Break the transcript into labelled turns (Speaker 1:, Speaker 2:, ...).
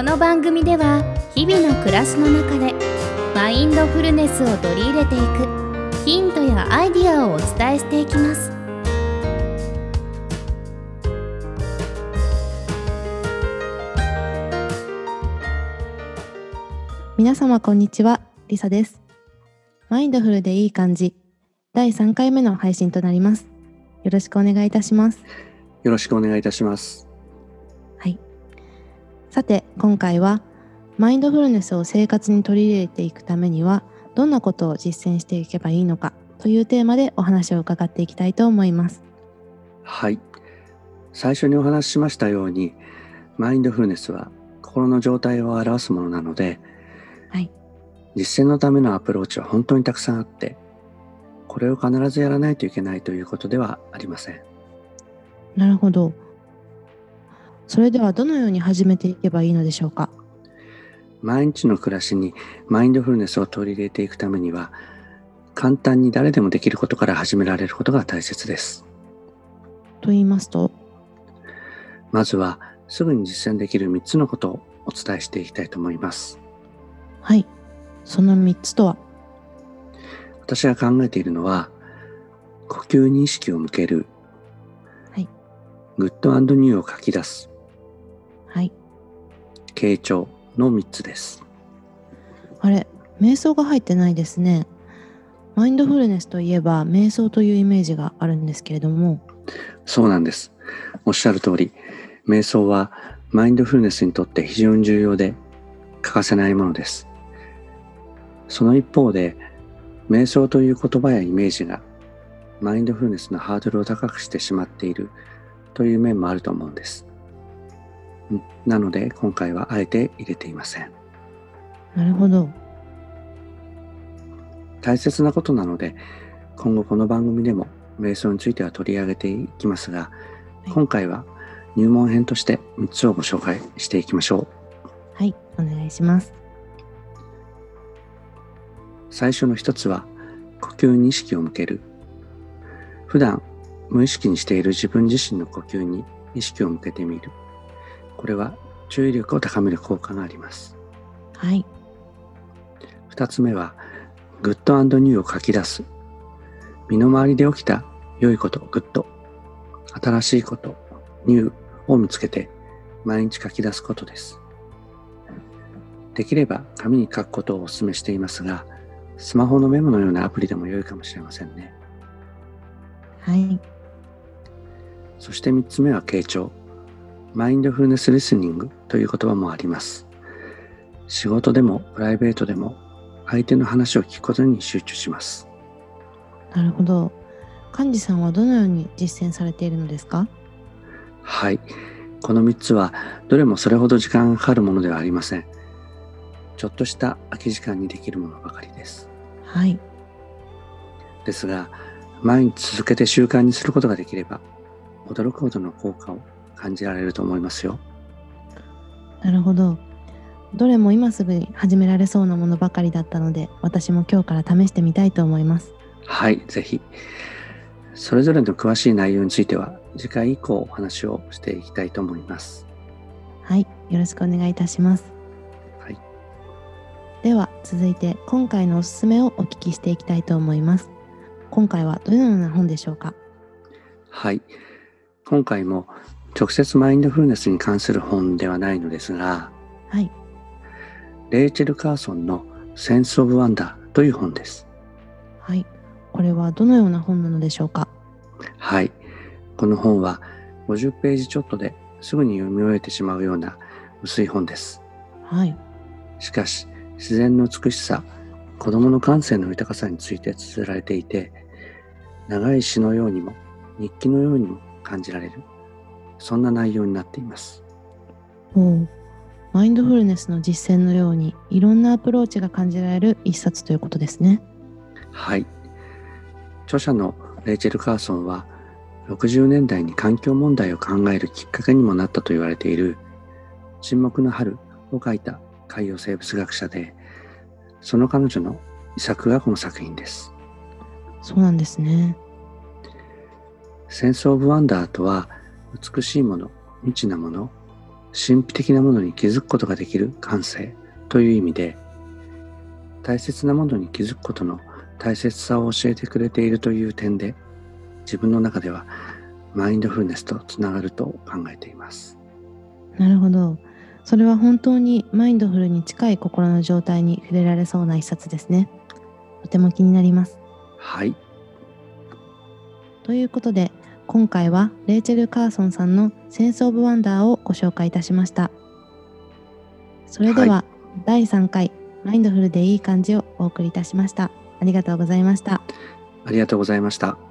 Speaker 1: この番組では日々の暮らしの中でマインドフルネスを取り入れていくヒントやアイディアをお伝えしていきます
Speaker 2: 皆様こんにちは、リサです。マインドフルでいい感じ、第3回目の配信となります。よろしくお願いいたします。
Speaker 3: よろしくお願いいたします。
Speaker 2: はい。さて、今回は、マインドフルネスを生活に取り入れていくためには、どんなことを実践していけばいいのかというテーマでお話を伺っていきたいと思います。
Speaker 3: はい。最初にお話ししましたように、マインドフルネスは心の状態を表すものなので、
Speaker 2: はい。
Speaker 3: 実践のためのアプローチは本当にたくさんあって、これを必ずやらないといけないということではありません。
Speaker 2: なるほど。それではどのように始めていけばいいのでしょうか？
Speaker 3: 毎日の暮らしにマインドフルネスを取り入れていくためには、簡単に誰でもできることから始められることが大切です。
Speaker 2: と言いますと、
Speaker 3: まずは、すぐに実践できる3つのことをお伝えしていきたいと思います。
Speaker 2: はい。その3つとは、
Speaker 3: 私が考えているのは、呼吸に意識を向ける、
Speaker 2: はい。
Speaker 3: グッドニューを書き出す、
Speaker 2: はい。
Speaker 3: 傾聴の3つです。
Speaker 2: あれ、瞑想が入ってないですね。マインドフルネスといえば瞑想というイメージがあるんですけれども、
Speaker 3: そうなんです。おっしゃる通り、瞑想はマインドフルネスにとって非常に重要で欠かせないものです。その一方で、瞑想という言葉やイメージがマインドフルネスのハードルを高くしてしまっているという面もあると思うんです。うんなので今回はあえて入れていません。
Speaker 2: なるほど。
Speaker 3: 大切なことなので今後この番組でも瞑想については取り上げていきますが、
Speaker 2: い
Speaker 3: 今回は入門編として3つをご紹介していきましょう。
Speaker 2: はい、お願いします。
Speaker 3: 最初の1つは呼吸に意識を向ける。普段無意識にしている自分自身の呼吸に意識を向けてみる。これは注意力を高める効果があります。
Speaker 2: はい、
Speaker 3: 2つ目はグッドニューを書き出す。身の回りで起きた良いこと、グッド。新しいこと、ニューを見つけて毎日書き出すことです。できれば紙に書くことをお勧めしていますが、スマホのメモのようなアプリでも良いかもしれませんね。
Speaker 2: はい、
Speaker 3: そして3つ目は傾聴。マインドフルネスリスニングという言葉もあります。仕事でもプライベートでも相手の話を聞くことに集中します。
Speaker 2: なるほど。幹事さんはどのように実践されているのですか？
Speaker 3: はい。この3つはどれもそれほど時間がかかるものではありません。ちょっとした空き時間にできるものばかりです。
Speaker 2: はい、
Speaker 3: ですが、毎日続けて習慣にすることができれば、驚くほどの効果を感じられると思いますよ。
Speaker 2: なるほど。どれも今すぐに始められそうなものばかりだったので、私も今日から試してみたいと思います。
Speaker 3: はい、ぜひ。それぞれの詳しい内容については、次回以降お話をしていきたいと思います。
Speaker 2: はい、よろしくお願いいたします。
Speaker 3: はい。
Speaker 2: では続いて今回のおすすめをお聞きしていきたいと思います。今回はどのような本でしょうか？
Speaker 3: はい。今回も直接マインドフルネスに関する本ではないのですが、
Speaker 2: はい、
Speaker 3: レイチェル・カーソンのセンス・オブ・ワンダーという本です。
Speaker 2: はい。これはどのような本なのでしょうか？
Speaker 3: はい。この本は50ページちょっとですぐに読み終えてしまうような薄い本です。
Speaker 2: はい、
Speaker 3: しかし、自然の美しさ、子供の感性の豊かさについて綴られていて、長い詩のようにも日記のようにも感じられる、そんな内容になっています。
Speaker 2: おうマインドフルネスの実践のようにいろんなアプローチが感じられる一冊ということですね。
Speaker 3: はい。著者のレイチェル・カーソンは、60年代に環境問題を考えるきっかけにもなったと言われている、沈黙の春を書いた海洋生物学者で、その彼女の遺作がこの作品です。
Speaker 2: そうなんですね。
Speaker 3: センス・オブ・ワンダーとは、美しいもの、未知なもの、神秘的なものに気づくことができる感性という意味で、大切なものに気づくことの大切さを教えてくれているという点で、自分の中ではマインドフルネスとつながると考えています。
Speaker 2: なるほど。それは本当にマインドフルに近い心の状態に触れられそうな一冊ですね。とても気になります。
Speaker 3: はい。
Speaker 2: ということで、今回はレイチェル・カーソンさんのセンス・オブ・ワンダーをご紹介いたしました。それでは、
Speaker 3: は
Speaker 2: 第3回マインドフルでいい感じをお送りいたしました。ありがとうございました。
Speaker 3: ありがとうございました。